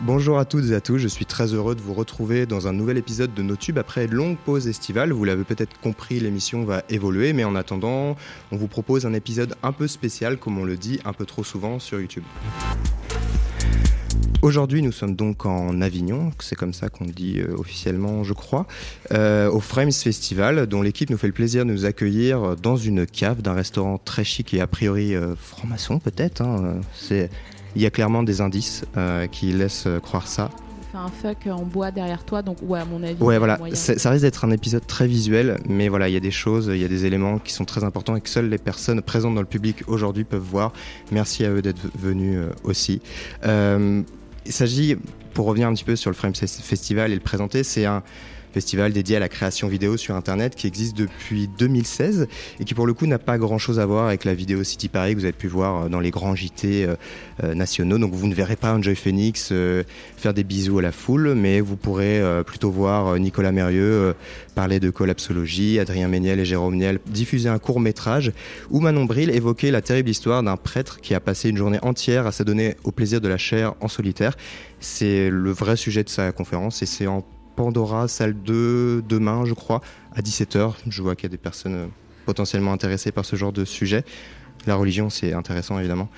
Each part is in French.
Bonjour à toutes et à tous, je suis très heureux de vous retrouver dans un nouvel épisode de NoTube après une longue pause estivale. Vous l'avez peut-être compris, l'émission va évoluer, mais en attendant, on vous propose un épisode un peu spécial, comme on le dit un peu trop souvent sur YouTube. Aujourd'hui, nous sommes donc en Avignon, c'est comme ça qu'on dit euh, officiellement, je crois, euh, au Frames Festival, dont l'équipe nous fait le plaisir de nous accueillir dans une cave d'un restaurant très chic et a priori euh, franc-maçon peut-être. hein. Il y a clairement des indices euh, qui laissent euh, croire ça. fait un fuck en bois derrière toi, donc ouais, à mon avis. Ouais, voilà, ça risque d'être un épisode très visuel, mais voilà, il y a des choses, il y a des éléments qui sont très importants et que seules les personnes présentes dans le public aujourd'hui peuvent voir. Merci à eux d'être venus euh, aussi. Euh, il s'agit, pour revenir un petit peu sur le Frame Fes- Festival et le présenter, c'est un festival dédié à la création vidéo sur Internet qui existe depuis 2016 et qui pour le coup n'a pas grand-chose à voir avec la vidéo City Paris que vous avez pu voir euh, dans les grands JT euh, euh, nationaux. Donc vous ne verrez pas Enjoy Phoenix faire des bisous à la foule, mais vous pourrez plutôt voir Nicolas Mérieux parler de collapsologie, Adrien Méniel et Jérôme Niel diffuser un court métrage, ou Manon Bril évoquer la terrible histoire d'un prêtre qui a passé une journée entière à s'adonner au plaisir de la chair en solitaire. C'est le vrai sujet de sa conférence et c'est en Pandora, salle 2, demain, je crois, à 17h. Je vois qu'il y a des personnes euh, potentiellement intéressées par ce genre de sujet. La religion, c'est intéressant, évidemment.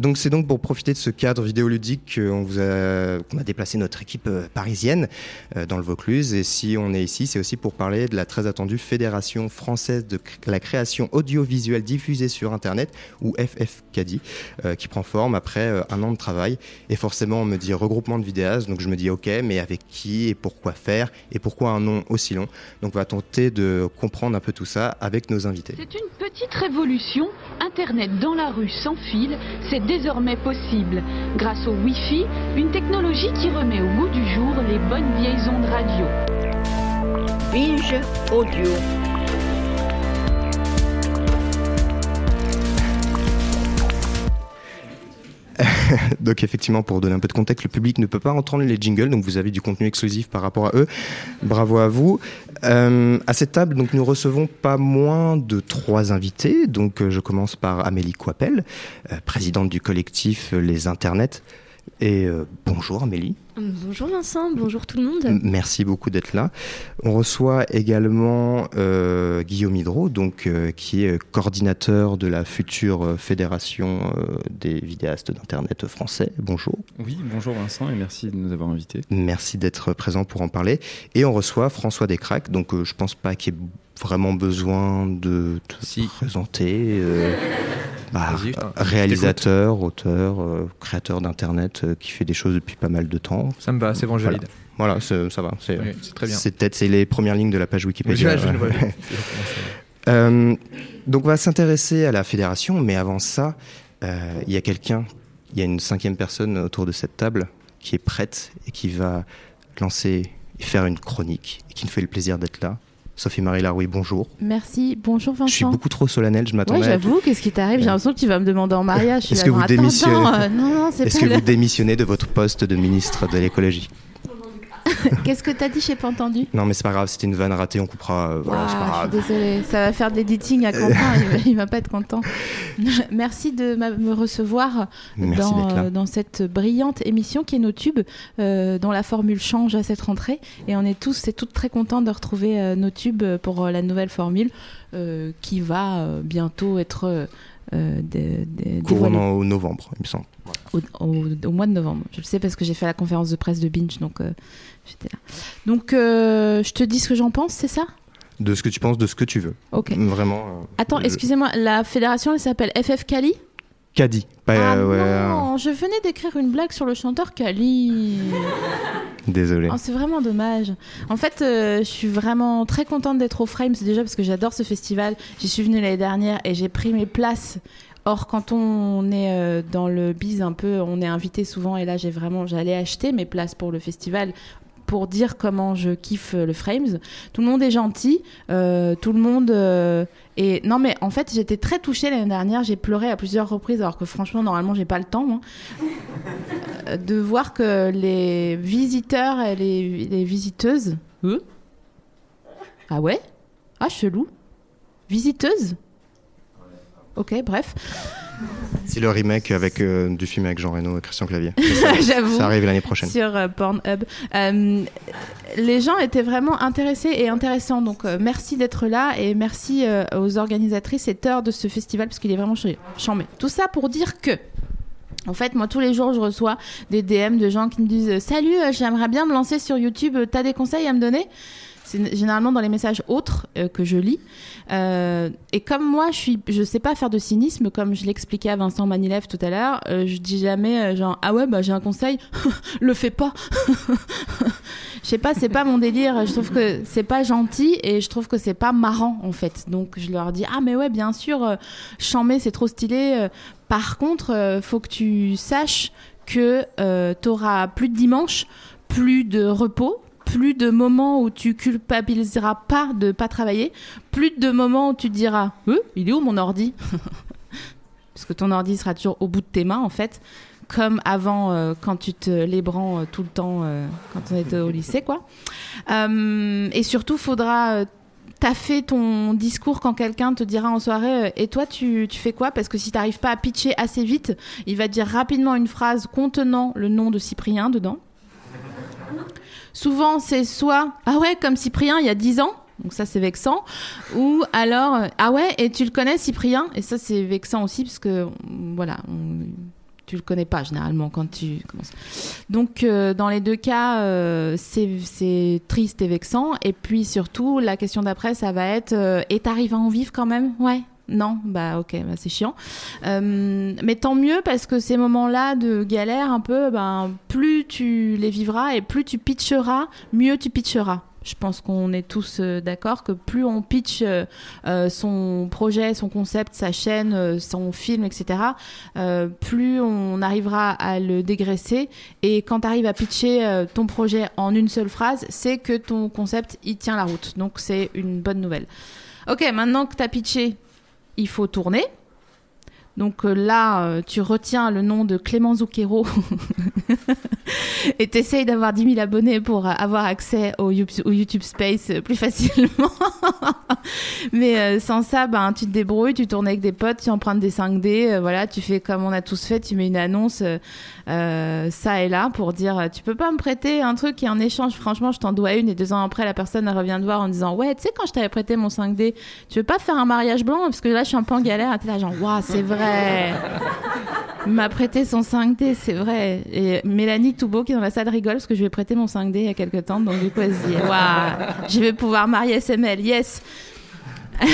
Donc c'est donc pour profiter de ce cadre vidéoludique qu'on a, déplacé notre équipe euh, parisienne euh, dans le Vaucluse. Et si on est ici, c'est aussi pour parler de la très attendue Fédération française de la création audiovisuelle diffusée sur Internet, ou FFCADI, euh, qui prend forme après un an de travail. Et forcément, on me dit regroupement de vidéastes, donc je me dis ok, mais avec qui et pourquoi faire et pourquoi un nom aussi long? Donc on va tenter de comprendre un peu tout ça avec nos invités. C'est une petite révolution. Internet dans la rue sans fil, désormais possible. Grâce au Wi-Fi, une technologie qui remet au goût du jour les bonnes vieilles ondes radio. Audio. Donc effectivement, pour donner un peu de contexte, le public ne peut pas entendre les jingles, donc vous avez du contenu exclusif par rapport à eux. Bravo à vous. Euh, à cette table, donc nous recevons pas moins de trois invités. Donc euh, je commence par Amélie Coipel, euh, présidente du collectif Les Internets. Et bonjour Amélie. Bonjour Vincent, bonjour tout le monde. Merci beaucoup d'être là. On reçoit également euh, Guillaume Hydro, donc, euh, qui est coordinateur de la future fédération euh, des vidéastes d'Internet français. Bonjour. Oui, bonjour Vincent et merci de nous avoir invités. Merci d'être présent pour en parler. Et on reçoit François Descraques, donc euh, je pense pas qu'il y ait vraiment besoin de te Si. présenter. euh, bah, je réalisateur, auteur, euh, créateur d'Internet euh, qui fait des choses depuis pas mal de temps. Ça me va, c'est bon, je valide. Voilà, ça va. C'est Oui, très bien. c'est peut-être c'est les premières lignes de la page Oui, Wikipédia. Ouais. Ça. Euh, donc on va s'intéresser à la fédération, mais avant ça, euh, il y a quelqu'un, il y a une cinquième personne autour de cette table qui est prête et qui va lancer et faire une chronique et qui nous fait le plaisir d'être là. Sophie-Marie Laroui, bonjour. Merci, bonjour Je suis Vincent. beaucoup trop solennel, je m'attendais à... j'avoue, qu'est-ce qui t'arrive J'ai l'impression que tu vas me demander en mariage. Est-ce que vous démissionnez Non, non, c'est Est-ce pas que le- vous démissionnez de votre poste de ministre de l'écologie? Qu'est-ce que t'as dit J'ai pas entendu. Non mais c'est pas grave, c'était une vanne ratée, on coupera. euh, voilà, Ah, je suis désolée, ça va faire de l'editing à Quentin, il, va, il va pas être content. Merci de me recevoir dans, euh, dans cette brillante émission qui est nos tubes, euh, dont la formule change à cette rentrée. Et on est tous et toutes très contents de retrouver euh, nos tubes pour la nouvelle formule qui va bientôt être euh, dévoilée en au novembre, il me semble. Au, au- au mois de novembre. Je le sais parce que j'ai fait la conférence de presse de Binge, donc euh, j'étais là. Donc euh, je te dis ce que j'en pense, c'est ça? De ce que tu penses, de ce que tu veux. Ok. Vraiment. euh, Attends, excusez-moi, la fédération elle s'appelle FF Cali Caddy. Ah ouais, non, je venais d'écrire une blague sur le chanteur Cali. Désolé. Oh, c'est vraiment dommage. En fait, euh, je suis vraiment très contente d'être au Frames déjà parce que j'adore ce festival. J'y suis venue l'année dernière et j'ai pris mes places. Or, quand on est euh, dans le biz un peu, on est invité souvent et là, j'ai vraiment, j'allais acheter mes places pour le festival pour dire comment je kiffe euh, le Frames. Tout le monde est gentil, euh, tout le monde euh, non mais en fait j'étais très touchée l'année dernière, j'ai pleuré à plusieurs reprises alors que franchement normalement j'ai pas le temps moi, euh, de voir que les visiteurs et les, les visiteuses, eux, ah ouais, ah chelou, visiteuse, ok bref, C'est le remake avec du film avec Jean Reno et Christian Clavier. J'avoue. Ça arrive l'année prochaine. Sur Pornhub. les gens étaient vraiment intéressés et intéressants. Donc merci d'être là et merci aux organisatrices et teurs de ce festival parce qu'il est vraiment chambé. Tout ça pour dire que en fait, moi, tous les jours, je reçois des DM de gens qui me disent Salut, euh, j'aimerais bien me lancer sur YouTube, t'as des conseils à me donner? C'est généralement dans les messages autres euh, que je lis. Euh, et comme moi, je suis, sais pas faire de cynisme, comme je l'expliquais à Vincent Manilev tout à l'heure. je dis jamais genre ah ouais bah j'ai un conseil, le fais pas. je sais pas, c'est pas mon délire. Je trouve que c'est pas gentil et je trouve que c'est pas marrant en fait. Donc je leur dis ah mais ouais bien sûr, chamé c'est trop stylé. Par contre, euh, faut que tu saches que euh, tu auras plus de dimanche, plus de repos, plus de moments où tu culpabiliseras pas de pas travailler, plus de moments où tu te diras euh, il est où mon ordi Parce que ton ordi sera toujours au bout de tes mains en fait, comme avant quand tu te lébranles tout le temps quand on était au lycée quoi. et surtout, faudra t'as ton discours quand quelqu'un te dira en soirée euh, et toi tu, fais quoi? Parce que si t'arrives pas à pitcher assez vite, il va dire rapidement une phrase contenant le nom de Cyprien dedans. Souvent c'est soit ah ouais comme Cyprien il y a 10 ans donc ça c'est vexant ou alors euh, ah ouais et tu le connais Cyprien? Et ça c'est vexant aussi parce que voilà tu le connais pas généralement quand tu commences. Donc euh, dans les deux cas, euh, c'est triste et vexant. Et puis surtout, la question d'après, ça va être et t'arrives à en vivre quand même? Ouais. Non, bah ok, bah, c'est chiant. mais tant mieux parce que ces moments-là de galère un peu, ben, plus tu les vivras et plus tu pitcheras, mieux tu pitcheras. Je pense qu'on est tous euh, d'accord que plus on pitch euh, euh, son projet, son concept, sa chaîne, son film, etc., plus on arrivera à le dégraisser. Et quand tu arrives à pitcher ton projet en une seule phrase, c'est que ton concept, il tient la route. Donc c'est une bonne nouvelle. Ok, maintenant que tu as pitché, il faut tourner. Donc là, tu retiens le nom de Clément Zucchero et t'essayes d'avoir 10 000 abonnés pour avoir accès au YouTube, Space plus facilement. Mais euh, sans ça, ben, tu te débrouilles, tu tournes avec des potes, tu empruntes des 5D, euh, voilà, tu fais comme on a tous fait, tu mets une annonce euh, ça et là pour dire tu peux pas me prêter un truc qui en échange, franchement, je t'en dois une. Et deux ans après, la personne revient te voir en disant ouais, tu sais, quand je t'avais prêté mon 5D, tu veux pas faire un mariage blanc? Parce que là, je suis un peu en galère. T'es là, genre, waouh, c'est vrai. Il m'a prêté son 5D, c'est vrai. Et Mélanie Toubeau qui est dans la salle rigole parce que je lui ai prêté mon 5D il y a quelques temps. Donc du coup, elle se dit, je vais pouvoir marier SML, yes.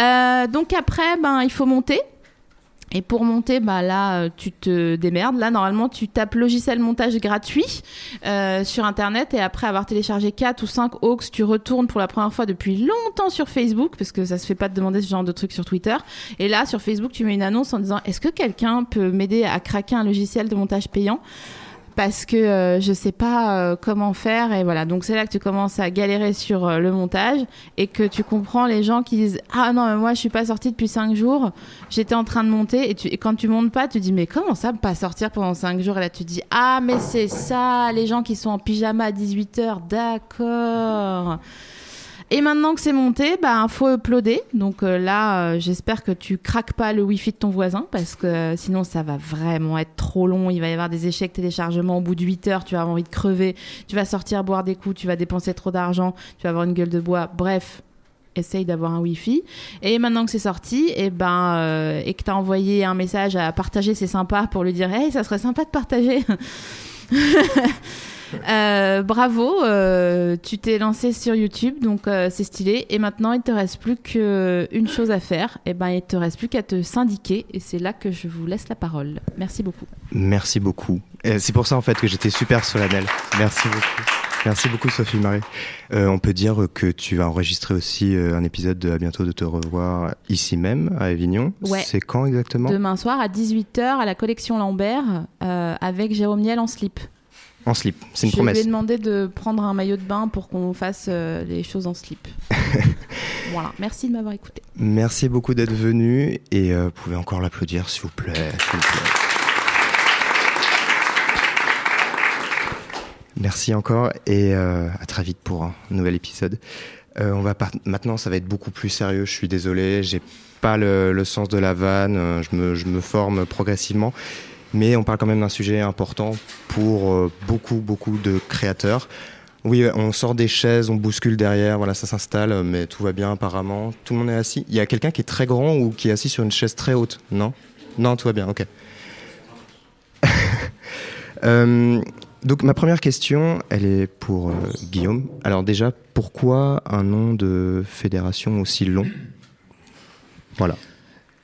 Euh, donc après, ben, il faut monter. Et pour monter, bah là, euh, tu te démerdes. Là, normalement, tu tapes logiciel montage gratuit euh, sur Internet et après avoir téléchargé 4 ou 5 aux, tu retournes pour la première fois depuis longtemps sur Facebook parce que ça se fait pas de demander ce genre de trucs sur Twitter. Et là, sur Facebook, tu mets une annonce en disant est-ce que quelqu'un peut m'aider à craquer un logiciel de montage payant? Parce que euh, je sais pas euh, comment faire et voilà. Donc c'est là que tu commences à galérer sur euh, le montage et que tu comprends les gens qui disent ah non moi je suis pas sortie depuis cinq jours. J'étais en train de monter et, tu, et quand tu montes pas tu dis mais comment ça pas sortir pendant cinq jours? Et là tu dis ah mais c'est ça les gens qui sont en pyjama à 18h d'accord et maintenant que c'est monté, bah faut uploader. Donc euh, là, euh, j'espère que tu craques pas le wifi de ton voisin parce que euh, sinon ça va vraiment être trop long. Il va y avoir des échecs téléchargement au bout de 8 heures. Tu vas avoir envie de crever. Tu vas sortir boire des coups. Tu vas dépenser trop d'argent. Tu vas avoir une gueule de bois. Bref, essaye d'avoir un wifi. Et maintenant que c'est sorti, et eh ben et que t'as envoyé un message à partager, c'est sympa pour lui dire hey ça serait sympa de partager. Euh, bravo, euh, tu t'es lancé sur YouTube, donc euh, c'est stylé. Et maintenant, il te reste plus qu'une chose à faire. Et eh ben, il te reste plus qu'à te syndiquer. Et c'est là que je vous laisse la parole. Merci beaucoup. Merci beaucoup. C'est pour ça en fait que j'étais super solennel. Merci beaucoup. Merci beaucoup Sophie Marie. on peut dire que tu vas enregistrer aussi un épisode de À bientôt de te revoir ici même à Avignon. Ouais. C'est quand exactement? Demain soir à 18h à la collection Lambert avec Jérôme Niel en slip. En slip, c'est une promesse. Je lui ai demandé de prendre un maillot de bain pour qu'on fasse euh, les choses en slip. voilà, merci de m'avoir écouté. Merci beaucoup d'être venu et euh, vous pouvez encore l'applaudir s'il vous plaît. Merci encore et euh, à très vite pour un nouvel épisode. on va maintenant, ça va être beaucoup plus sérieux. Je suis désolé, j'ai pas le, sens de la vanne, je me, je me forme progressivement. Mais on parle quand même d'un sujet important pour beaucoup, beaucoup de créateurs. Oui, on sort des chaises, on bouscule derrière, voilà, ça s'installe, mais tout va bien apparemment. Tout le monde est assis. Il y a quelqu'un qui est très grand ou qui est assis sur une chaise très haute, non? Non, tout va bien, ok. Euh, donc ma première question, elle est pour euh, Guillaume. Alors déjà, pourquoi un nom de fédération aussi long? Voilà.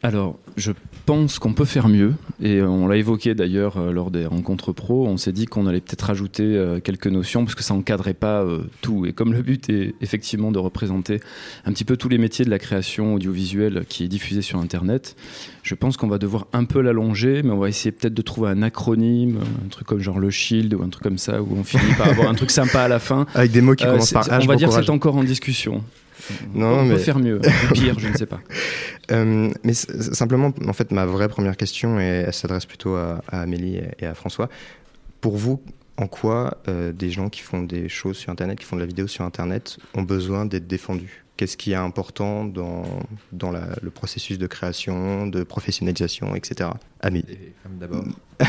Alors, je pense qu'on peut faire mieux, et on l'a évoqué d'ailleurs euh, lors des rencontres pro. On s'est dit qu'on allait peut-être rajouter euh, quelques notions parce que ça encadrait pas euh, tout. Et comme le but est effectivement de représenter un petit peu tous les métiers de la création audiovisuelle qui est diffusée sur Internet, je pense qu'on va devoir un peu l'allonger, mais on va essayer peut-être de trouver un acronyme, un truc comme genre le Shield ou un truc comme ça, où on finit par avoir un truc sympa à la fin. Avec des mots qui commencent par H. On va dire que c'est encore en discussion. Non, on mais... peut faire mieux, pire, je ne sais pas. Euh, mais simplement, en fait, ma vraie première question, et elle s'adresse plutôt à, Amélie et à François. Pour vous, en quoi euh, des gens qui font des choses sur Internet, qui font de la vidéo sur Internet, ont besoin d'être défendus? Qu'est-ce qui est important dans, dans le processus de création, de professionnalisation, etc. Amélie. d'abord.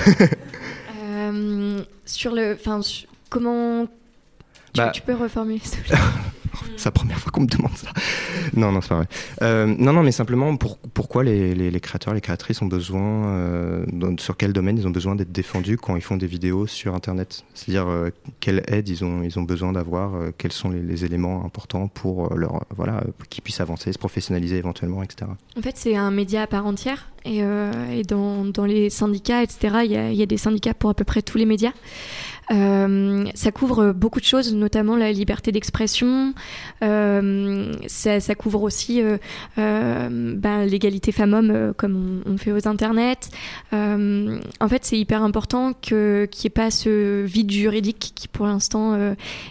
euh, sur le, enfin, comment tu, bah tu peux reformuler s'il te plaît? c'est la première fois qu'on me demande ça. Non, non, c'est pas vrai. Euh, non, non, mais simplement, pour, pourquoi les, les, créateurs, les créatrices ont besoin, euh, sur quel domaine ils ont besoin d'être défendus quand ils font des vidéos sur Internet? C'est-à-dire, euh, quelle aide ils ont, ils ont besoin d'avoir, quels sont les, éléments importants pour leur, voilà, qu'ils puissent avancer, se professionnaliser éventuellement, etc. En fait, c'est un média à part entière. Et, et dans, les syndicats, etc., il y a des syndicats pour à peu près tous les médias. Euh, ça couvre beaucoup de choses, notamment la liberté d'expression. Euh, ça, ça, couvre aussi euh, euh ben, l'égalité femmes-hommes comme on, fait aux internets. en fait, c'est hyper important qu'il n'y ait pas ce vide juridique qui pour l'instant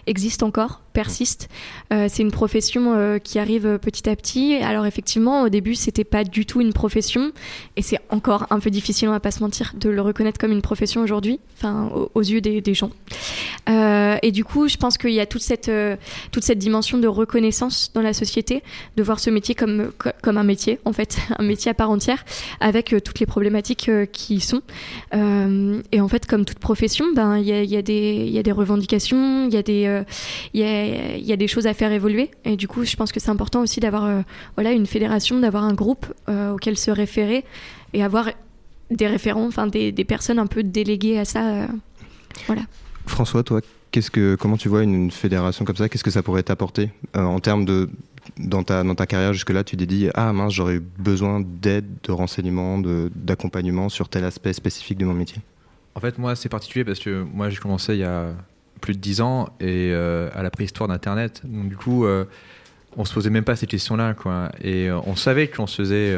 existe encore persiste. Euh, c'est une profession euh, qui arrive petit à petit. Alors effectivement, au début, c'était pas du tout une profession, et c'est encore un peu difficile, on va pas se mentir, de le reconnaître comme une profession aujourd'hui, enfin aux, yeux des, gens. Euh, et du coup, je pense qu'il y a toute cette toute cette dimension de reconnaissance dans la société, de voir ce métier comme comme un métier, en fait, un métier à part entière, avec toutes les problématiques qui y sont. et en fait, comme toute profession, ben il y a, y a, des il y a des revendications, il y a des il y a il y a des choses à faire évoluer. Et du coup, je pense que c'est important aussi d'avoir euh, voilà, une fédération, d'avoir un groupe euh, auquel se référer et avoir des référents, enfin des, des, personnes un peu déléguées à ça. Euh, voilà. François, toi, qu'est-ce que, comment tu vois une, fédération comme ça? Qu'est-ce que ça pourrait t'apporter en termes de dans ta, dans ta carrière jusque-là, tu t'es dit Ah mince, j'aurais eu besoin d'aide, de renseignements, d'accompagnement sur tel aspect spécifique de mon métier? En fait, moi, c'est particulier parce que moi, j'ai commencé il y a plus de 10 ans et euh, à la préhistoire d'Internet. Donc du coup, euh, on se posait même pas cette question-là, quoi. Et euh, on savait qu'on se faisait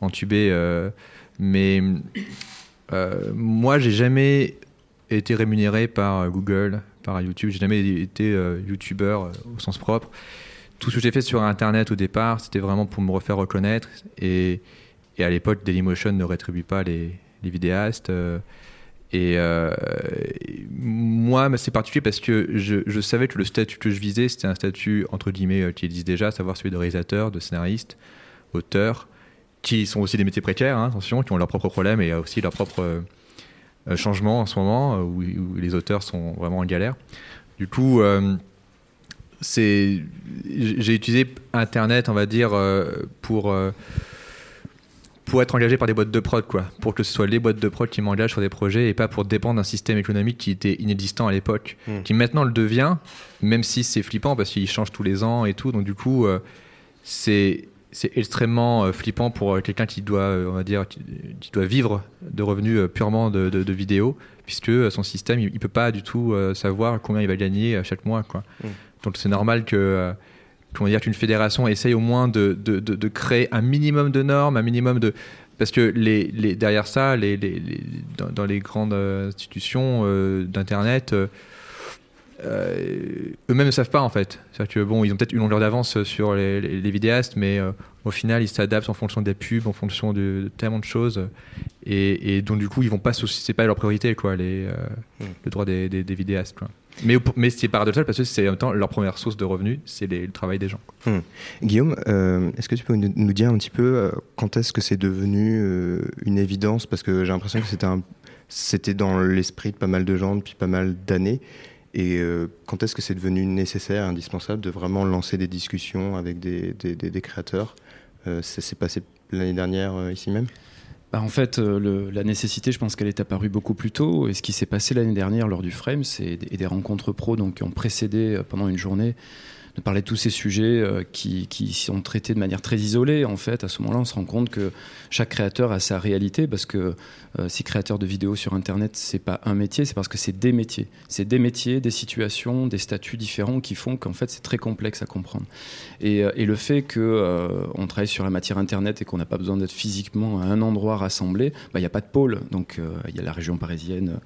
entuber, mais moi, j'ai jamais été rémunéré par Google, par YouTube. J'ai jamais été YouTuber au sens propre. Tout ce que j'ai fait sur Internet au départ, c'était vraiment pour me refaire reconnaître. Et, à l'époque, Dailymotion ne rétribue pas les vidéastes. Et euh, moi, c'est particulier parce que je, savais que le statut que je visais, c'était un statut entre guillemets euh, qui existe déjà, à savoir celui de réalisateur, de scénariste, auteur, qui sont aussi des métiers précaires, hein, attention, qui ont leurs propres problèmes et aussi leurs propres euh, changements en ce moment où, les auteurs sont vraiment en galère. Du coup, c'est j'ai utilisé Internet, on va dire, pour pour être engagé par des boîtes de prod, quoi. Pour que ce soit les boîtes de prod qui m'engagent sur des projets et pas pour dépendre d'un système économique qui était inexistant à l'époque, hmm. qui maintenant le devient, même si c'est flippant parce qu'il change tous les ans et tout. Donc du coup, euh, c'est c'est extrêmement euh, flippant pour euh, quelqu'un qui doit, on va dire, qui, doit vivre de revenus purement de, de, vidéos, puisque son système, il, peut pas du tout savoir combien il va gagner chaque mois, quoi. Hmm. Donc c'est normal que comment dire qu'une fédération essaye au moins de, de, de, créer un minimum de normes, un minimum de parce que les, les derrière ça, les, les, dans, les grandes institutions euh, d'internet, euh, euh, eux-mêmes ne savent pas en fait. C'est-à-dire que bon, ils ont peut-être une longueur d'avance sur les, les, vidéastes, mais au final, ils s'adaptent en fonction des pubs, en fonction de, tellement de choses, et, et, donc du coup, ils vont pas c'est pas leur priorité quoi, les, hmm. le droit des, des, vidéastes quoi. Mais, c'est paradoxal parce que c'est en même temps leur première source de revenus, c'est le travail des gens. Hmm. Guillaume, euh, est-ce que tu peux nous dire un petit peu euh, quand est-ce que c'est devenu euh, une évidence? Parce que j'ai l'impression que c'était, dans l'esprit de pas mal de gens depuis pas mal d'années. Et quand est-ce que c'est devenu nécessaire, indispensable de vraiment lancer des discussions avec des, des, des créateurs? Ça s'est passé l'année dernière ici même? Bah, en fait, euh, la nécessité, je pense qu'elle est apparue beaucoup plus tôt. Et ce qui s'est passé l'année dernière lors du Frame, c'est des, des rencontres pro donc, qui ont précédé euh, pendant une journée de parler de tous ces sujets euh, qui, sont traités de manière très isolée. En fait, à ce moment-là, on se rend compte que chaque créateur a sa réalité parce que euh, si créateur de vidéos sur Internet, c'est pas un métier, c'est parce que c'est des métiers. C'est des métiers, des situations, des statuts différents qui font qu'en fait, c'est très complexe à comprendre. Et, euh, le fait qu'on on travaille sur la matière Internet et qu'on n'a pas besoin d'être physiquement à un endroit rassemblé, bah, il n'y a pas de pôle. Donc, il y a la région parisienne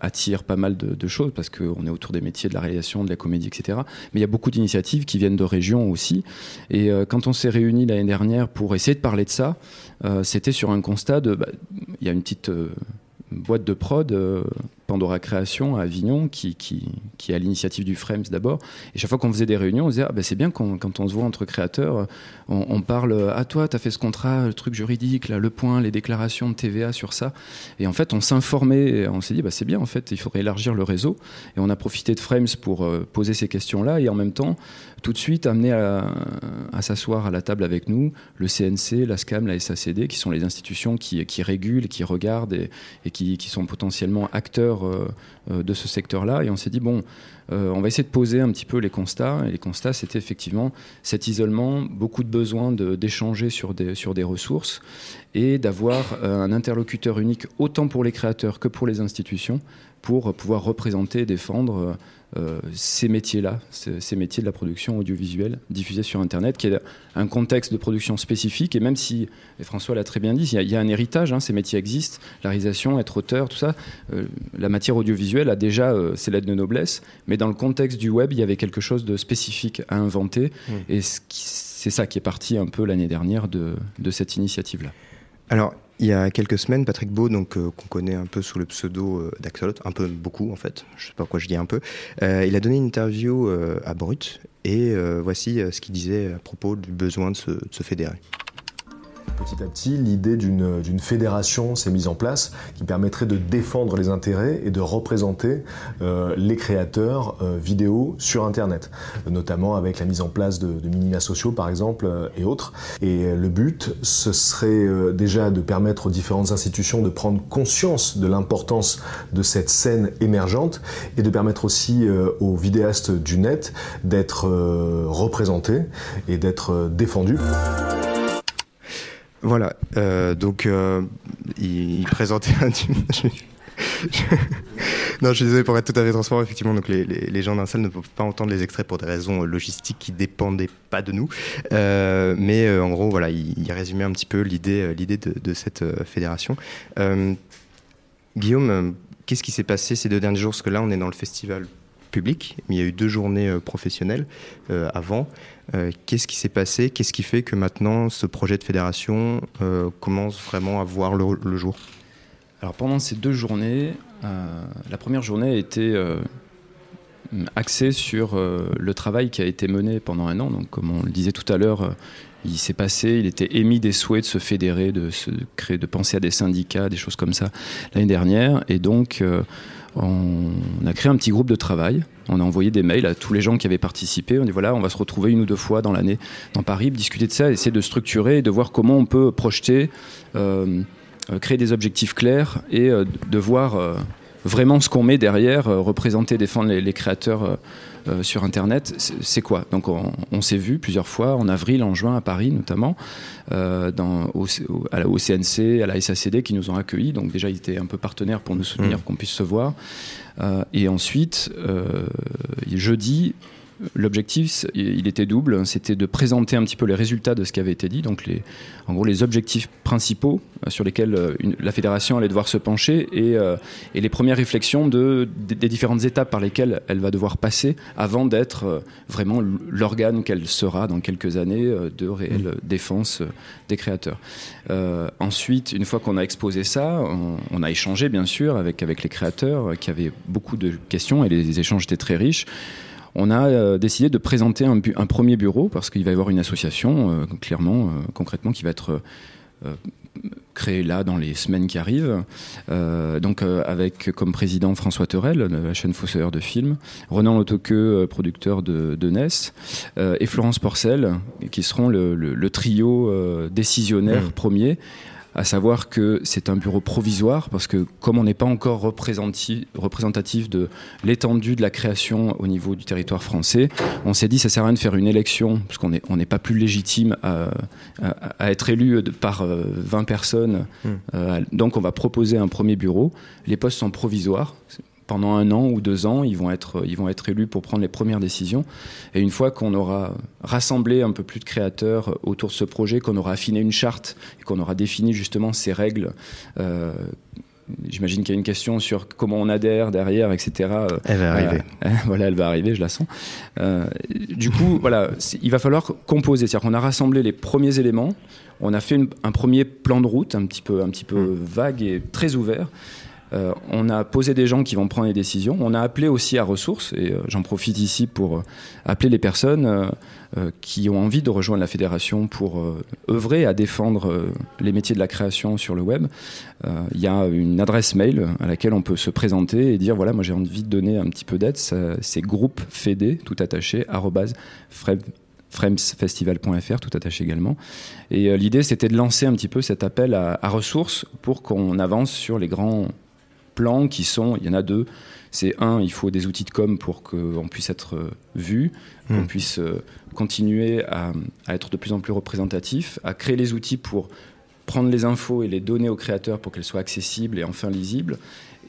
attire pas mal de, choses parce qu'on est autour des métiers de la réalisation, de la comédie, etc. Mais il y a beaucoup d'initiatives qui viennent de régions aussi. Et euh, quand on s'est réunis l'année dernière pour essayer de parler de ça, euh, c'était sur un constat de, bah, il y a une petite euh, boîte de prod Pandora Création à Avignon, qui, qui, est à l'initiative du Frames d'abord. Et chaque fois qu'on faisait des réunions, on disait ah, ben c'est bien quand on se voit entre créateurs, on, parle à ah, toi, tu as fait ce contrat, le truc juridique, le point, les déclarations de TVA sur ça. Et en fait, on s'informait, on s'est dit bah, c'est bien, en fait, il faudrait élargir le réseau. Et on a profité de Frames pour euh, poser ces questions-là et en même temps, tout de suite amener à, s'asseoir à la table avec nous le CNC, la SCAM, la SACD, qui sont les institutions qui, régulent, qui regardent et, qui, sont potentiellement acteurs euh, euh, de ce secteur-là. Et on s'est dit, bon, euh, on va essayer de poser un petit peu les constats. Et les constats, c'était effectivement cet isolement, beaucoup de besoins d'échanger sur des, sur des ressources et d'avoir un interlocuteur unique autant pour les créateurs que pour les institutions pour pouvoir représenter et défendre euh, ces métiers-là, ces métiers de la production audiovisuelle diffusée sur Internet, qui est un contexte de production spécifique. Et même si, et François l'a très bien dit, il y, a, un héritage, hein, ces métiers existent, la réalisation, être auteur, tout ça. Euh, la matière audiovisuelle a déjà euh, ses lettres de noblesse, mais dans le contexte du web, il y avait quelque chose de spécifique à inventer. Mmh. Et c'est ça qui est parti un peu l'année dernière de, de cette initiative-là. Alors, il y a quelques semaines, Patrick Beau, donc euh, qu'on connaît un peu sous le pseudo euh, d'Axolot, un peu beaucoup en fait, je sais pas pourquoi je dis un peu, euh, il a donné une interview à Brut et voici ce qu'il disait à propos du besoin de se fédérer. Petit à petit, l'idée d'une fédération s'est mise en place qui permettrait de défendre les intérêts et de représenter euh, les créateurs euh, vidéo sur Internet, notamment avec la mise en place de, minima sociaux par exemple euh, et autres. Et le but, ce serait déjà de permettre aux différentes institutions de prendre conscience de l'importance de cette scène émergente et de permettre aussi aux vidéastes du net d'être représentés et d'être défendus. Voilà, euh, donc euh, il, présentait un... non, je suis désolé pour être tout à fait transparent. Effectivement, donc les, gens d'un salle ne peuvent pas entendre les extraits pour des raisons logistiques qui dépendaient pas de nous. Euh, mais en gros, voilà, il, résumait un petit peu l'idée, de, cette fédération. Guillaume, qu'est-ce qui s'est passé ces deux derniers jours? Parce que là, on est dans le festival public, mais il y a eu deux journées professionnelles avant. Euh, qu'est-ce qui s'est passé? Qu'est-ce qui fait que maintenant ce projet de fédération euh, commence vraiment à voir le, jour? Alors pendant ces deux journées, euh, la première journée a été axée sur le travail qui a été mené pendant un an. Donc comme on le disait tout à l'heure, il s'est passé, il était émis des souhaits de se fédérer, de se créer, de penser à des syndicats, des choses comme ça l'année dernière, et donc on a créé un petit groupe de travail. On a envoyé des mails à tous les gens qui avaient participé. On dit voilà, on va se retrouver une ou deux fois dans l'année dans Paris, discuter de ça, essayer de structurer et de voir comment on peut projeter, euh, euh, créer des objectifs clairs et euh, de voir vraiment ce qu'on met derrière, représenter, défendre les créateurs euh, sur Internet, c'est quoi? Donc on, s'est vu plusieurs fois, en avril, en juin, à Paris notamment, euh, dans, au, à la CNC, à la SACD qui nous ont accueillis. Donc déjà, ils étaient un peu partenaires pour nous soutenir, mmh. qu'on puisse se voir. Euh, et ensuite, jeudi, l'objectif, il était double. C'était de présenter un petit peu les résultats de ce qui avait été dit, donc les, en gros les objectifs principaux euh, sur lesquels euh, la fédération allait devoir se pencher et, et les premières réflexions de, des, différentes étapes par lesquelles elle va devoir passer avant d'être vraiment l'organe qu'elle sera dans quelques années de réelle mmh. défense des créateurs. ensuite, une fois qu'on a exposé ça, on, on, a échangé bien sûr avec, avec les créateurs qui avaient beaucoup de questions et les échanges étaient très riches on a euh, décidé de présenter un, premier bureau parce qu'il va y avoir une association, euh, clairement, euh, concrètement, qui va être créée là dans les semaines qui arrivent. donc avec comme président François Terrel de la chaîne Fossoyeur de films, Renan Lotoqueux, producteur de, de NES, et Florence Porcel, qui seront le, trio décisionnaire mmh. premier à savoir que c'est un bureau provisoire parce que comme on n'est pas encore représentatif de l'étendue de la création au niveau du territoire français, on s'est dit ça sert à rien de faire une élection parce qu'on n'est on n'est pas plus légitime à, à, être élu par 20 euh, personnes. Hmm. Euh, donc on va proposer un premier bureau. Les postes sont provisoires pendant un an ou deux ans, ils vont être, ils vont être élus pour prendre les premières décisions. Et une fois qu'on aura rassemblé un peu plus de créateurs autour de ce projet, qu'on aura affiné une charte et qu'on aura défini justement ces règles. Euh, j'imagine qu'il y a une question sur comment on adhère derrière, etc. Elle va arriver. voilà, elle va arriver, je la sens. Euh, du coup, voilà, il va falloir composer. C'est-à-dire qu'on a rassemblé les premiers éléments, on a fait un premier plan de route un petit peu, un petit peu hmm. vague et très ouvert. Euh, on a posé des gens qui vont prendre les décisions. On a appelé aussi à ressources, et euh, j'en profite ici pour euh, appeler les personnes qui ont envie de rejoindre la fédération pour œuvrer à défendre les métiers de la création sur le web. Il y a une adresse mail à laquelle on peut se présenter et dire voilà, moi j'ai envie de donner un petit peu d'aide. C'est groupe fédé, tout attaché, fremsfestival.fr, tout attaché également. Et l'idée, c'était de lancer un petit peu cet appel à ressources pour qu'on avance sur les grands plans qui sont, il y en a deux. C'est un, il faut des outils de com pour qu'on puisse être euh, vu, qu'on hmm. puisse euh, continuer à, être de plus en plus représentatif, à créer les outils pour prendre les infos et les donner aux créateurs pour qu'elles soient accessibles et enfin lisibles,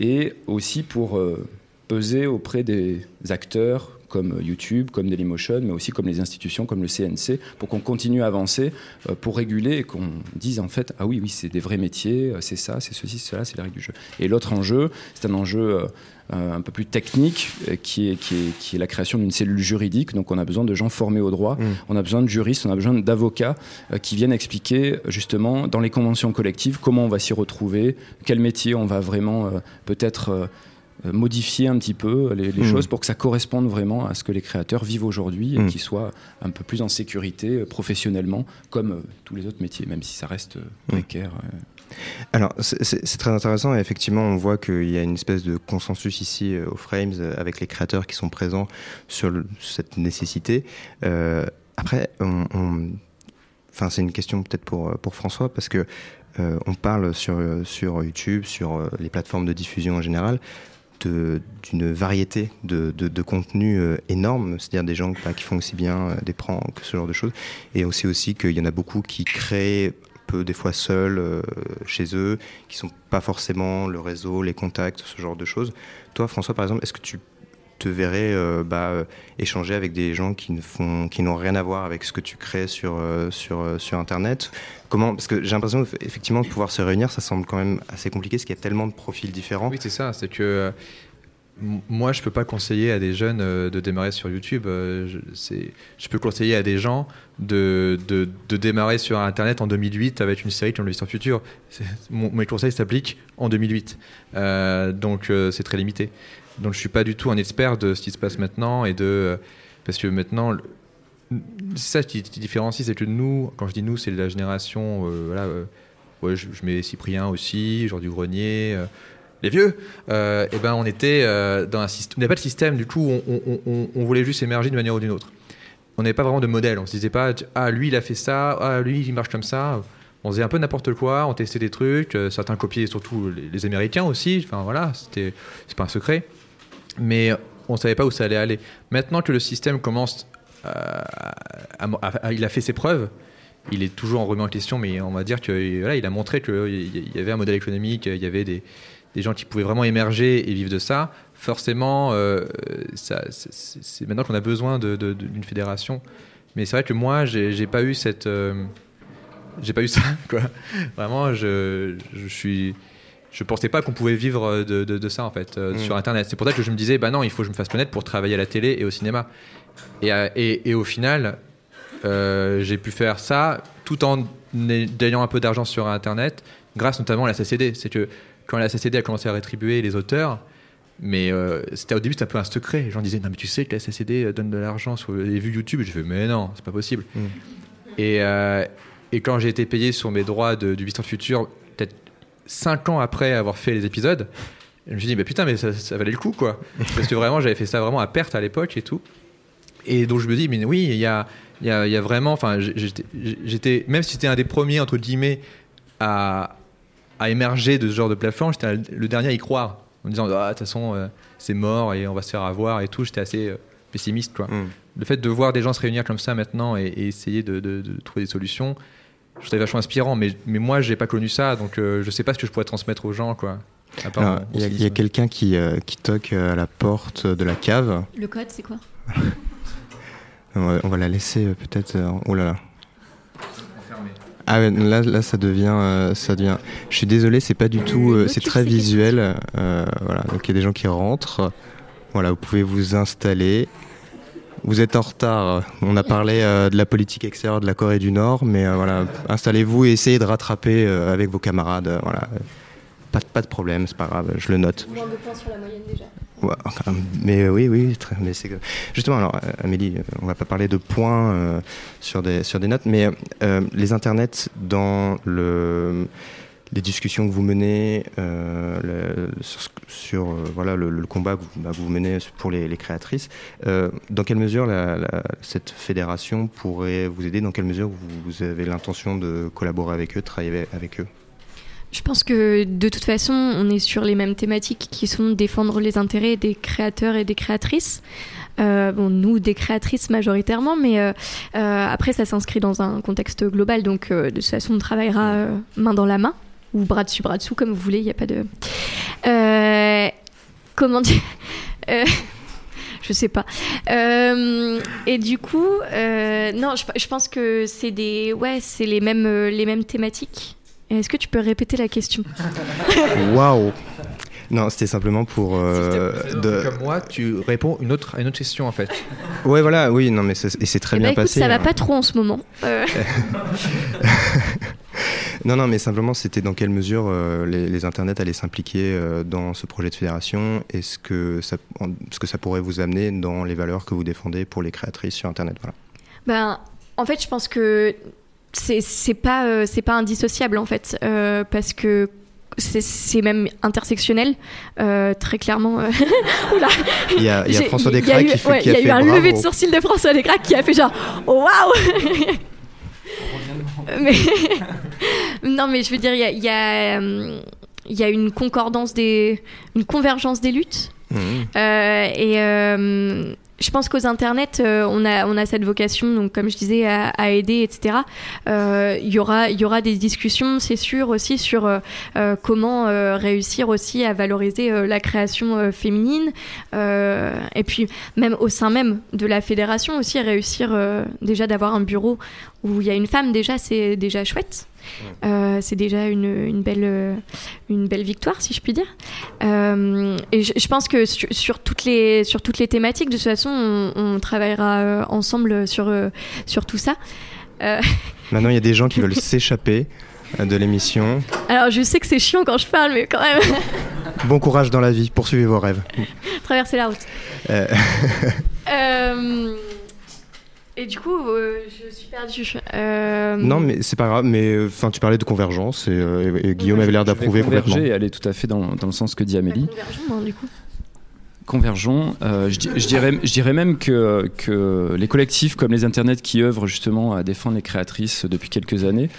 et aussi pour euh, peser auprès des acteurs comme YouTube, comme Dailymotion, mais aussi comme les institutions comme le CNC, pour qu'on continue à avancer, euh, pour réguler et qu'on dise en fait, ah oui, oui, c'est des vrais métiers, euh, c'est ça, c'est ceci, c'est cela, c'est la règle du jeu. Et l'autre enjeu, c'est un enjeu euh, un peu plus technique, qui est, qui est, qui est la création d'une cellule juridique. Donc on a besoin de gens formés au droit, mmh. on a besoin de juristes, on a besoin d'avocats qui viennent expliquer justement dans les conventions collectives comment on va s'y retrouver, quel métier on va vraiment peut-être euh, modifier un petit peu les, hmm. choses pour que ça corresponde vraiment à ce que les créateurs vivent aujourd'hui et hmm. qu'ils soient un peu plus en sécurité euh, professionnellement, comme euh, tous les autres métiers, même si ça reste hmm. précaire. Alors, c'est très intéressant et effectivement, on voit qu'il y a une espèce de consensus ici au Frames avec les créateurs qui sont présents sur cette nécessité. après, enfin, c'est une question peut-être pour, pour François parce que on parle sur, sur YouTube, sur les plateformes de diffusion en général, d'une variété de, de, contenus euh, énormes, c'est-à-dire des gens qui font aussi bien euh, des pranks, ce genre de choses, et aussi aussi qu'il y en a beaucoup qui créent peu des fois seuls euh, chez eux, qui sont pas forcément le réseau, les contacts, ce genre de choses. Toi, François, par exemple, est-ce que tu te verrais bah, échanger avec des gens qui ne font, qui n'ont rien à voir avec ce que tu crées sur sur sur Internet Comment Parce que j'ai l'impression effectivement de pouvoir se réunir, ça semble quand même assez compliqué, parce qu'il y a tellement de profils différents. Oui, c'est ça. C'est que euh, moi, je peux pas conseiller à des jeunes euh, de démarrer sur YouTube. Euh, je, peux conseiller à des gens de, de, de, démarrer sur Internet en 2008 avec une série ont le futur. mes conseils s'appliquent en 2008. donc, c'est très limité. Donc, je suis pas du tout un expert de ce qui se passe maintenant et de parce que maintenant ça qui, différencie, c'est que nous, quand je dis nous, c'est la génération, euh, voilà, euh, ouais, je, mets Cyprien aussi, Jean du Grenier, euh, les vieux, et ben on était dans un système, on n'avait pas de système, du coup on, on, voulait juste émerger d'une manière ou d'une autre. On n'avait pas vraiment de modèle, on se disait pas, ah lui il a fait ça, ah lui il marche comme ça. On faisait un peu n'importe quoi, on testait des trucs, certains copiaient surtout les, Américains aussi, enfin voilà, c'était, c'est pas un secret. Mais on savait pas où ça allait aller. Maintenant que le système commence il a fait ses preuves. Il est toujours en remis en question, mais on va dire que voilà, il a montré qu'il y avait un modèle économique, il y avait des, gens qui pouvaient vraiment émerger et vivre de ça. forcément, euh, c'est- maintenant qu'on a besoin d'une fédération. Mais c'est vrai que moi, j'ai pas eu cette, euh, j'ai pas eu ça, quoi. Vraiment, je suis, je pensais pas qu'on pouvait vivre de, de- de ça en fait euh, Mm. sur Internet. C'est pour ça que je me disais, bah non, il faut que je me fasse connaître pour travailler à la télé et au cinéma. Et, euh, et, et au final, euh, j'ai pu faire ça tout en ay- ayant un peu d'argent sur Internet, grâce notamment à la CCD. C'est que quand la CCD a commencé à rétribuer les auteurs, mais euh, c'était au début c'était un peu un secret. Les gens disaient non mais tu sais que la CCD donne de l'argent sur les vues YouTube. Et je fais mais non, c'est pas possible. Mm. Et, euh, et quand j'ai été payé sur mes droits de, du Vista Futur, peut-être 5 ans après avoir fait les épisodes, je me suis dit mais putain mais ça, ça valait le coup quoi. Parce que vraiment j'avais fait ça vraiment à perte à l'époque et tout. Et donc je me dis mais oui il y a, y, a, y a vraiment, enfin j'étais, j'étais même si c'était un des premiers entre guillemets à, à émerger de ce genre de plateforme, j'étais le dernier à y croire en me disant ah de toute façon euh, c'est mort et on va se faire avoir et tout. J'étais assez euh, pessimiste quoi. Mm. Le fait de voir des gens se réunir comme ça maintenant et, et essayer de, de- de trouver des solutions, je trouvais vachement inspirant. Mais, mais moi j'ai pas connu ça donc euh, je sais pas ce que je pourrais transmettre aux gens quoi. Il y a, quelqu'un qui, euh, qui toque à la porte de la cave. Le code, c'est quoi? On va, on va la laisser euh, peut-être. euh, oh là là. Ah ouais, là, là ça devient, euh, ça devient. Je suis désolé, c'est pas du tout, euh, c'est très visuel. euh, voilà, donc il y a des gens qui rentrent. Voilà, vous pouvez vous installer. Vous êtes en retard. On a parlé euh, de la politique extérieure de la Corée du Nord, mais euh, voilà, installez-vous et essayez de rattraper euh, avec vos camarades. voilà, pas, de- pas de problème, c'est pas grave, je le note. Moins de points sur la moyenne déjà. Ouais, mais oui, oui, très, mais c'est que- justement. Alors, Amélie, on va pas parler de points sur des sur des notes, mais les internets dans le les discussions que vous menez euh, sur, euh, voilà le, combat que vous, bah, vous menez pour les, créatrices. euh, dans quelle mesure cette fédération pourrait vous aider? Dans quelle mesure vous, avez l'intention de collaborer avec eux, travailler avec- eux? Je pense que de toute façon, on est sur les mêmes thématiques qui sont défendre les intérêts des créateurs et des créatrices. Nous, des créatrices majoritairement, mais après, ça s'inscrit dans un contexte global. Donc, de toute façon, on travaillera main dans la main, ou bras dessus, bras dessous, comme vous voulez. Il n'y a pas de. Euh, comment dire Euh, Je sais pas. Euh, et du coup, euh, non, je, je pense que c'est des, ouais, c'est les mêmes, les mêmes thématiques. Est-ce que tu peux répéter la question Waouh Non, c'était simplement pour euh, de. Comme moi, tu réponds une autre, à une autre question en fait. Ouais, voilà, oui, non, mais c'est- et c'est très Eh ben, bien écoute, passé. ça va hein. pas trop en ce moment. Euh, Non, non, mais simplement, c'était dans quelle mesure euh, les, les internets allaient s'impliquer euh, dans ce projet de fédération et ce que, ça, en- ce que ça pourrait vous amener dans les valeurs que vous défendez pour les créatrices sur Internet. Voilà. ben, en fait, je pense que c'est pas euh, c'est pas indissociable en fait, parce que c'est- même intersectionnel, euh, très clairement. euh. Oula. Il y a, il y a J'ai- François Descraques eu- qui, fait, ouais, qui a Il y fait a eu un lever de sourcil de François Descraques qui a fait genre oh, waouh mais non mais je veux dire il y a, il y a, euh, il y a une concordance des une convergence des luttes Mhm. Euh, et euh, je pense qu'aux internets, euh, on, a, on a cette vocation, donc comme je disais, à, aider, etc. Euh, Il y, aura, y aura des discussions, c'est sûr, aussi sur euh, comment réussir aussi à valoriser la création féminine. Et puis, même au sein même de la fédération aussi, réussir déjà d'avoir un bureau où il y a une femme, déjà, c'est déjà chouette. Euh, c'est déjà une, une, belle, euh, une belle victoire, si je puis dire. Euh, et je, je pense que sur, sur toutes les, sur toutes les thématiques, de toute façon, on, on travaillera ensemble sur, sur tout ça. Euh, Maintenant, il y a des gens qui veulent s'échapper de l'émission. alors, je sais que c'est chiant quand je parle, mais quand même, Bon courage dans la vie, poursuivez vos rêves. traverser la route. Euh, Euh, et du coup, euh, je suis perdue. Euh, non, mais c'est pas grave. Mais enfin, tu parlais de convergence et, euh, Guillaume avait l'air d'approuver complètement. converger et aller tout à fait dans, dans le sens que dit Amélie. hein, du coup. Convergeons. Euh, je, di- je dirais, même que, les collectifs comme les internets qui œuvrent justement à défendre les créatrices depuis quelques années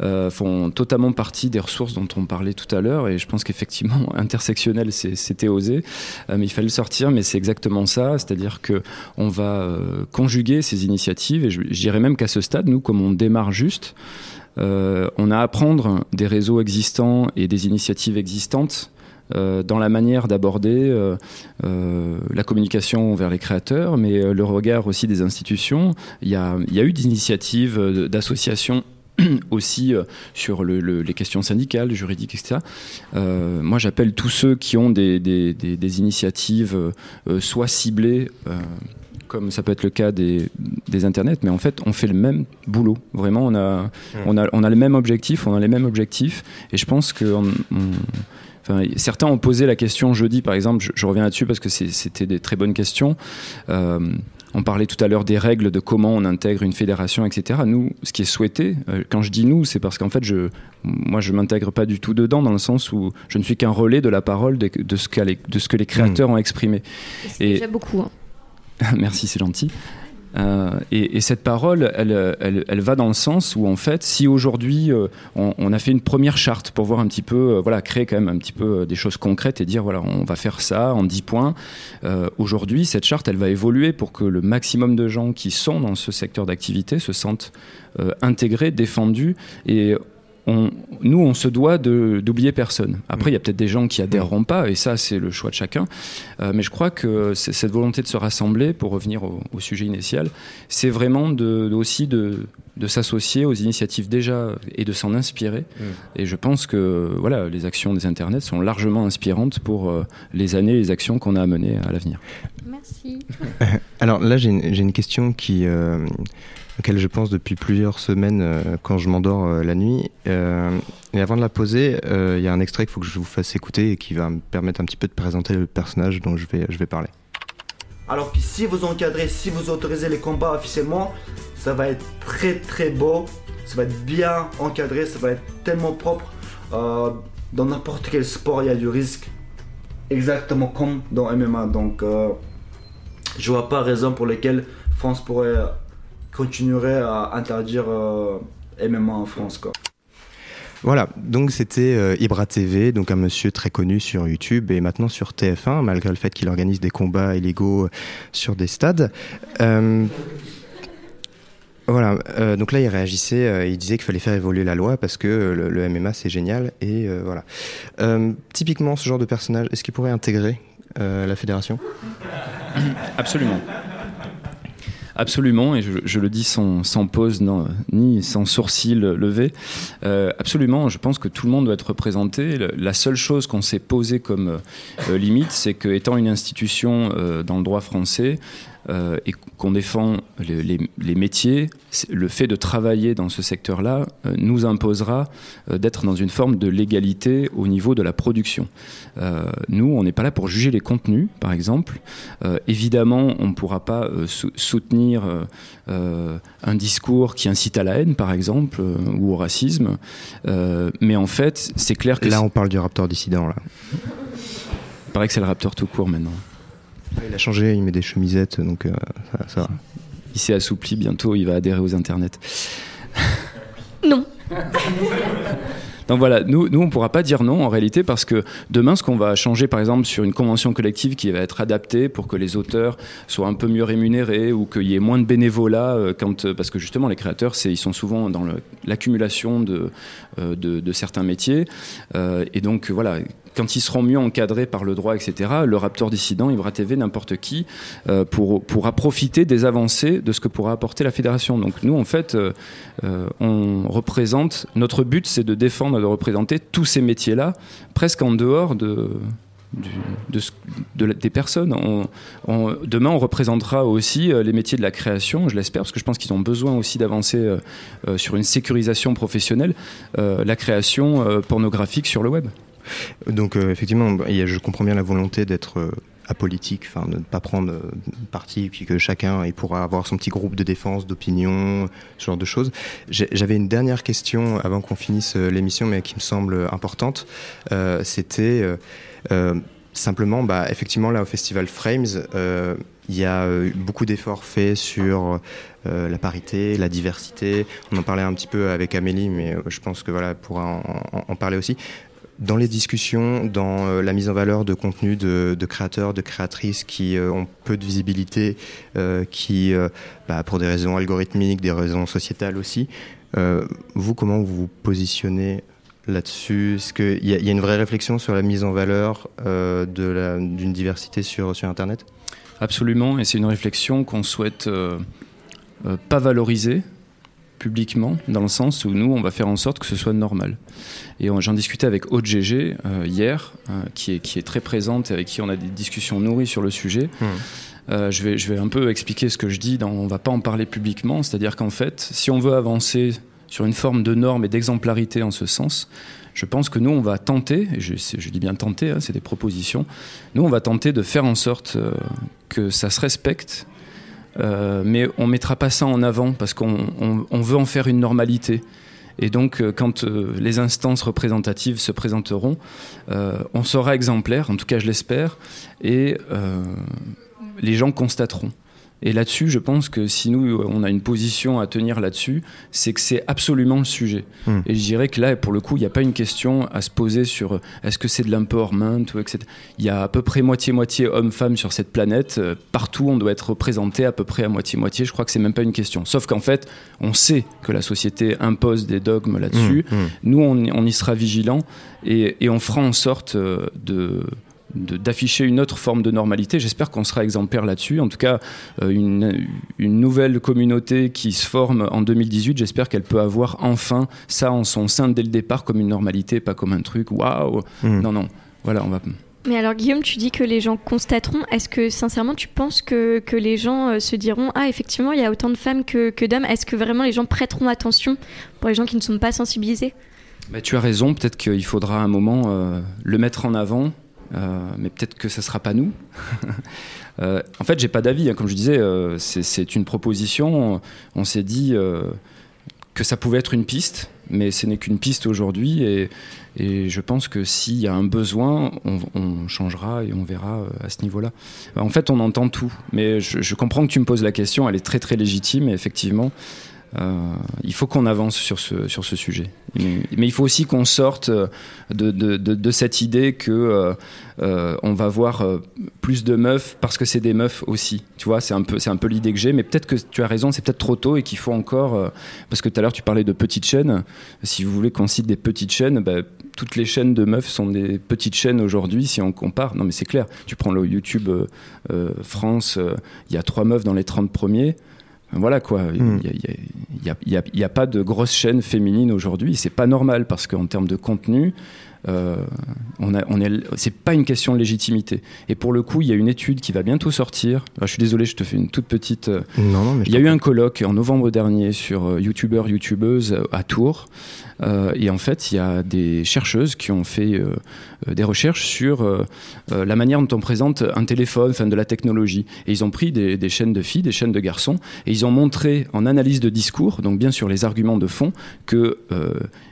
euh, font totalement partie des ressources dont on parlait tout à l'heure. Et je pense qu'effectivement, intersectionnel, c'était osé, Euh, mais il fallait le sortir. Mais c'est exactement ça, c'est-à-dire que on va conjuguer ces initiatives. Et je, je dirais même qu'à ce stade, nous, comme on démarre juste, on a à apprendre des réseaux existants et des initiatives existantes dans la manière d'aborder la communication vers les créateurs, mais le regard aussi des institutions. Il y a, il y a eu des initiatives d'associations aussi euh, sur les questions syndicales, juridiques, etc. Euh, moi, j'appelle tous ceux qui ont des, initiatives euh, soit ciblées, comme ça peut être le cas des, internets, mais en fait, on fait le même boulot. Vraiment, on a, on a, on a le même objectif, on a les mêmes objectifs, et je pense que certains ont posé la question jeudi, par exemple. Je, reviens là-dessus parce que c'était des très bonnes questions. On parlait tout à l'heure des règles de comment on intègre une fédération, etc. Nous, ce qui est souhaité, euh, quand je dis nous, c'est parce qu'en fait, je, moi, je m'intègre pas du tout dedans, dans le sens où je ne suis qu'un relais de la parole de, ce, de ce que les créateurs hmm. ont exprimé. C'est déjà beaucoup. Hein. Merci, c'est gentil. Euh, et, cette parole, elle, elle, va dans le sens où, en fait, si aujourd'hui euh, on, a fait une première charte pour voir un petit peu, euh, voilà, créer quand même un petit peu des choses concrètes et dire, voilà, on va faire ça en 10 points. aujourd'hui, cette charte, elle va évoluer pour que le maximum de gens qui sont dans ce secteur d'activité se sentent intégrés, défendus et nous, on se doit d'oublier personne. Après, il y a peut-être des gens qui adhéreront pas, et ça, c'est le choix de chacun. Euh, mais je crois que cette volonté de se rassembler, pour revenir au, sujet initial, c'est vraiment de, aussi de, s'associer aux initiatives déjà et de s'en inspirer. Mm. Et je pense que voilà, les actions des internets sont largement inspirantes pour euh, les années, les actions qu'on a à mener à l'avenir. Merci. Alors là, j'ai une, question qui euh, auquel je pense depuis plusieurs semaines euh, quand je m'endors euh, la nuit. Euh, et avant de la poser, il y a un extrait qu'il faut que je vous fasse écouter et qui va me permettre un petit peu de présenter le personnage dont je vais, je vais parler. Alors que si vous encadrez, si vous autorisez les combats officiellement, ça va être très très beau, ça va être bien encadré, ça va être tellement propre. dans n'importe quel sport, il y a du risque, exactement comme dans MMA. Donc, je vois pas raison pour lesquelles France pourrait continuerait à interdire euh, MMA en France. Quoi. Voilà, donc c'était euh, Ibra TV, donc un monsieur très connu sur YouTube et maintenant sur TF1, malgré le fait qu'il organise des combats illégaux sur des stades. Euh, voilà, donc là il réagissait, il disait qu'il fallait faire évoluer la loi parce que le, MMA c'est génial et voilà. typiquement ce genre de personnage, est-ce qu'il pourrait intégrer la fédération? Absolument. Absolument, et je, le dis sans, pause ni sans sourcil levé. Euh, absolument, je pense que tout le monde doit être représenté. La seule chose qu'on s'est posée comme euh, limite, c'est qu'étant une institution euh, dans le droit français, euh, et qu'on défend les, métiers, le fait de travailler dans ce secteur-là euh, nous imposera euh, d'être dans une forme de légalité au niveau de la production. nous, on n'est pas là pour juger les contenus, par exemple. évidemment, on ne pourra pas soutenir un discours qui incite à la haine, par exemple, ou au racisme. mais en fait, c'est clair que... Là, on parle du raptor dissident, là. Il paraît que c'est le raptor tout court maintenant. Il a changé, il met des chemisettes, donc euh, ça, va. Il s'est assoupli bientôt, il va adhérer aux internets. Non. Donc voilà, nous, nous on ne pourra pas dire non en réalité parce que demain, ce qu'on va changer par exemple sur une convention collective qui va être adaptée pour que les auteurs soient un peu mieux rémunérés ou qu'il y ait moins de bénévolat, euh, quand, parce que justement les créateurs, ils sont souvent dans l'accumulation de, euh, de, de, certains métiers. et donc voilà, quand ils seront mieux encadrés par le droit, etc., le Raptor dissident, Ibra TV, n'importe qui, euh, pour, pourra profiter des avancées de ce que pourra apporter la fédération. Donc nous, en fait, euh, euh, on représente, notre but, c'est de défendre et de représenter tous ces métiers-là, presque en dehors de, de, des personnes. On, demain, on représentera aussi les métiers de la création, je l'espère, parce que je pense qu'ils ont besoin aussi d'avancer sur une sécurisation professionnelle, la création pornographique sur le web. Donc euh, effectivement, je comprends bien la volonté d'être euh, apolitique, enfin ne pas prendre euh, parti, puis que chacun il pourra avoir son petit groupe de défense, d'opinion, ce genre de choses. J'avais une dernière question avant qu'on finisse l'émission, mais qui me semble importante. C'était simplement, bah, effectivement, là au festival Frames, il y a beaucoup d'efforts faits sur la parité, la diversité. On en parlait un petit peu avec Amélie, mais je pense que voilà, pourra en parler aussi dans les discussions, dans euh, la mise en valeur de contenus de, créateurs, de créatrices qui euh, ont peu de visibilité, euh, qui, bah, pour des raisons algorithmiques, des raisons sociétales aussi, vous, comment vous vous positionnez là-dessus? Est-ce qu'il y, a- une vraie réflexion sur la mise en valeur d'une diversité sur, sur Internet? Absolument, et c'est une réflexion qu'on souhaite pas valoriser publiquement, dans le sens où nous, on va faire en sorte que ce soit normal. Et j'en discutais avec Aude GG euh, hier, euh, qui, est, qui est très présente et avec qui on a des discussions nourries sur le sujet. Euh, je, vais, je vais un peu expliquer ce que je dis, dans, on va pas en parler publiquement, c'est-à-dire qu'en fait, si on veut avancer sur une forme de norme et d'exemplarité en ce sens, je pense que nous, on va tenter, et je, dis bien tenter, hein, c'est des propositions, nous, on va tenter de faire en sorte que ça se respecte, euh, mais on mettra pas ça en avant parce qu'on on- on veut en faire une normalité. Et donc, euh, quand euh, les instances représentatives se présenteront, on sera exemplaire, en tout cas je l'espère, et les gens constateront. Et là-dessus, je pense que si nous, on a une position à tenir là-dessus, c'est que c'est absolument le sujet. Hmm. Et je dirais que là, pour le coup, il n'y a pas une question à se poser sur euh, est-ce que c'est de l'empowerment ou etc. Il y a à peu près moitié-moitié hommes-femmes sur cette planète. Euh, Partout, on doit être représenté à peu près à moitié-moitié. Je crois que c'est même pas une question. Sauf qu'en fait, on sait que la société impose des dogmes là-dessus. Mmh, mmh. Nous, on, y- on y sera vigilant et, et on fera en sorte euh, de- d'afficher une autre forme de normalité. J'espère qu'on sera exemplaire là-dessus. En tout cas, euh, une, une nouvelle communauté qui se forme en 2018, j'espère qu'elle peut avoir enfin ça en son sein dès le départ comme une normalité, pas comme un truc waouh. Mm. Non, non. Voilà, on va. Mais alors Guillaume, tu dis que les gens constateront. Est-ce que sincèrement tu penses que, que les gens euh, se diront Ah effectivement il y a autant de femmes que, que d'hommes Est-ce que vraiment les gens prêteront attention pour les gens qui ne sont pas sensibilisés? Bah, tu as raison, peut-être qu'il faudra un moment euh, le mettre en avant, euh, mais peut-être que ça sera pas nous. Euh, en fait, j'ai pas d'avis, hein, comme je disais, euh, c'est- une proposition. On s'est dit que ça pouvait être une piste, mais ce n'est qu'une piste aujourd'hui, et, je pense que s'il y a un besoin, on, changera et on verra à ce niveau-là. En fait, on entend tout, mais je, je comprends que tu me poses la question, elle est très très légitime, et effectivement. Euh, il faut qu'on avance sur ce, sur ce sujet. Mais, il faut aussi qu'on sorte euh, de, de, de, cette idée que euh, on va voir plus de meufs parce que c'est des meufs aussi. Tu vois, c'est un peu, c'est un peu l'idée que j'ai. Mais peut-être que tu as raison, c'est peut-être trop tôt et qu'il faut encore. parce que tout à l'heure tu parlais de petites chaînes. Si vous voulez qu'on cite des petites chaînes, bah, toutes les chaînes de meufs sont des petites chaînes aujourd'hui si on compare. Non, mais c'est clair. Tu prends le YouTube France, il y a trois meufs dans les 30 premiers. Voilà quoi, il n'y a, y a- pas de grosses chaînes féminines aujourd'hui. C'est pas normal parce qu'en termes de contenu, euh, on on est, c'est pas une question de légitimité. Et pour le coup, il y a une étude qui va bientôt sortir. Alors, je suis désolé, je te fais une toute petite. euh, Non, non, mais il y a eu un colloque en novembre dernier sur euh, youtubeurs, youtubeuses euh, à Tours. Euh, et en fait, il y a des chercheuses qui ont fait euh, euh, des recherches sur la manière dont on présente un téléphone, enfin de la technologie. Et ils ont pris des, chaînes de filles, des chaînes de garçons, et ils ont montré en analyse de discours, donc bien sûr les arguments de fond, que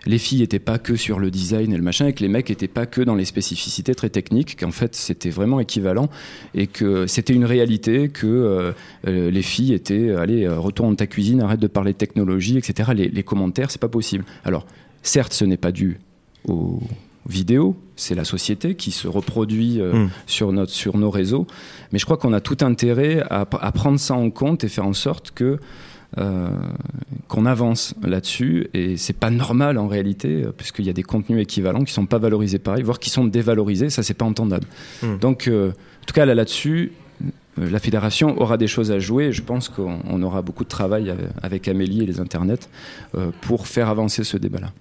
les filles n'étaient pas que sur le design et le machin, et que les mecs n'étaient pas que dans les spécificités très techniques, qu'en fait c'était vraiment équivalent, et que c'était une réalité que les filles étaient, allez, retourne dans ta cuisine, arrête de parler de technologie, etc. Les, les commentaires, c'est pas possible. Alors, certes, ce n'est pas dû aux vidéos, c'est la société qui se reproduit euh, Mm. sur, notre, sur nos réseaux, mais je crois qu'on a tout intérêt à, à prendre ça en compte et faire en sorte que euh, qu'on avance là-dessus et c'est pas normal en réalité euh, puisqu'il y a des contenus équivalents qui sont pas valorisés pareil voire qui sont dévalorisés ça c'est pas entendable Mm. donc euh, en tout cas là là-dessus la fédération aura des choses à jouer. Je pense qu'on on aura beaucoup de travail euh, avec Amélie et les internets euh, pour faire avancer ce débat là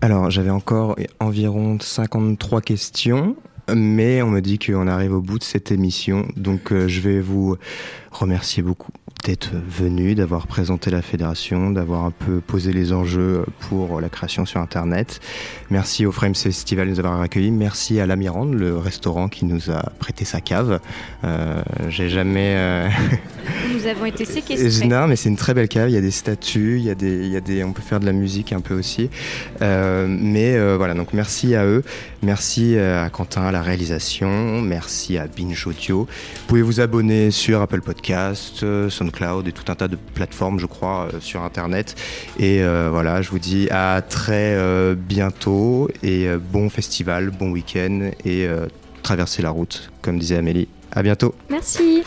Alors, j'avais encore environ 53 questions, mais on me dit qu'on arrive au bout de cette émission, donc euh, je vais vous remercier beaucoup d'être venu, d'avoir présenté la fédération, d'avoir un peu posé les enjeux pour la création sur Internet. Merci au Frames Festival de nous avoir accueillis. Merci à l'Amirande, le restaurant qui nous a prêté sa cave. Euh, J'ai jamais... euh, Nous avons été séquestrés. non, mais c'est une très belle cave. Il y a des statues, il y a des, il y a des, on peut faire de la musique un peu aussi. Euh, mais voilà, donc merci à eux, merci à Quentin à la réalisation, merci à Binge Audio. Vous pouvez vous abonner sur Apple Podcast, euh, SoundCloud et tout un tas de plateformes, je crois, euh, sur Internet. Et euh, voilà, je vous dis à très euh, bientôt et bon festival, bon week-end et traversez la route, comme disait Amélie. À bientôt. Merci.